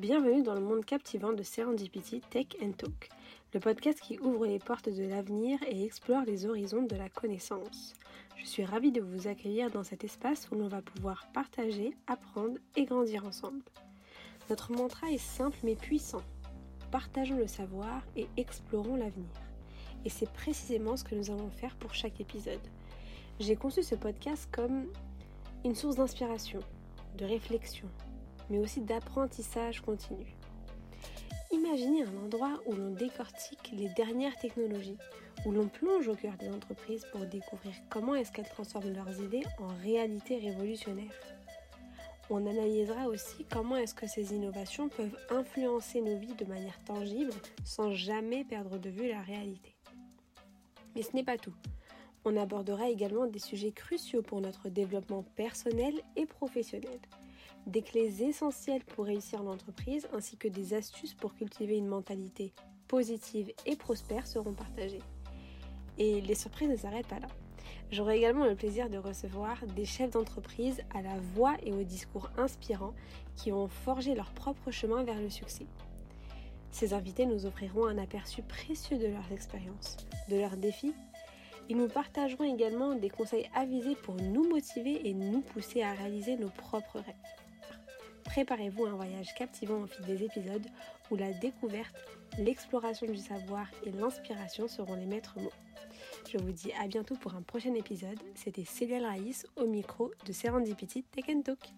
Bienvenue dans le monde captivant de Serendipity Tech and Talk, le podcast qui ouvre les portes de l'avenir et explore les horizons de la connaissance. Je suis ravie de vous accueillir dans cet espace où l'on va pouvoir partager, apprendre et grandir ensemble. Notre mantra est simple mais puissant. Partageons le savoir et explorons l'avenir. Et c'est précisément ce que nous allons faire pour chaque épisode. J'ai conçu ce podcast comme une source d'inspiration, de réflexion, mais aussi d'apprentissage continu. Imaginez un endroit où l'on décortique les dernières technologies, où l'on plonge au cœur des entreprises pour découvrir comment est-ce qu'elles transforment leurs idées en réalité révolutionnaire. On analysera aussi comment est-ce que ces innovations peuvent influencer nos vies de manière tangible sans jamais perdre de vue la réalité. Mais ce n'est pas tout. On abordera également des sujets cruciaux pour notre développement personnel et professionnel des clés essentielles pour réussir l'entreprise ainsi que des astuces pour cultiver une mentalité positive et prospère seront partagées. Et les surprises ne s'arrêtent pas là. J'aurai également le plaisir de recevoir des chefs d'entreprise à la voix et au discours inspirants qui ont forgé leur propre chemin vers le succès. Ces invités nous offriront un aperçu précieux de leurs expériences, de leurs défis. Ils nous partageront également des conseils avisés pour nous motiver et nous pousser à réaliser nos propres rêves. Préparez-vous à un voyage captivant au fil des épisodes où la découverte, l'exploration du savoir et l'inspiration seront les maîtres mots. Je vous dis à bientôt pour un prochain épisode. C'était Célia Raïs au micro de Serendipity Tech Talk.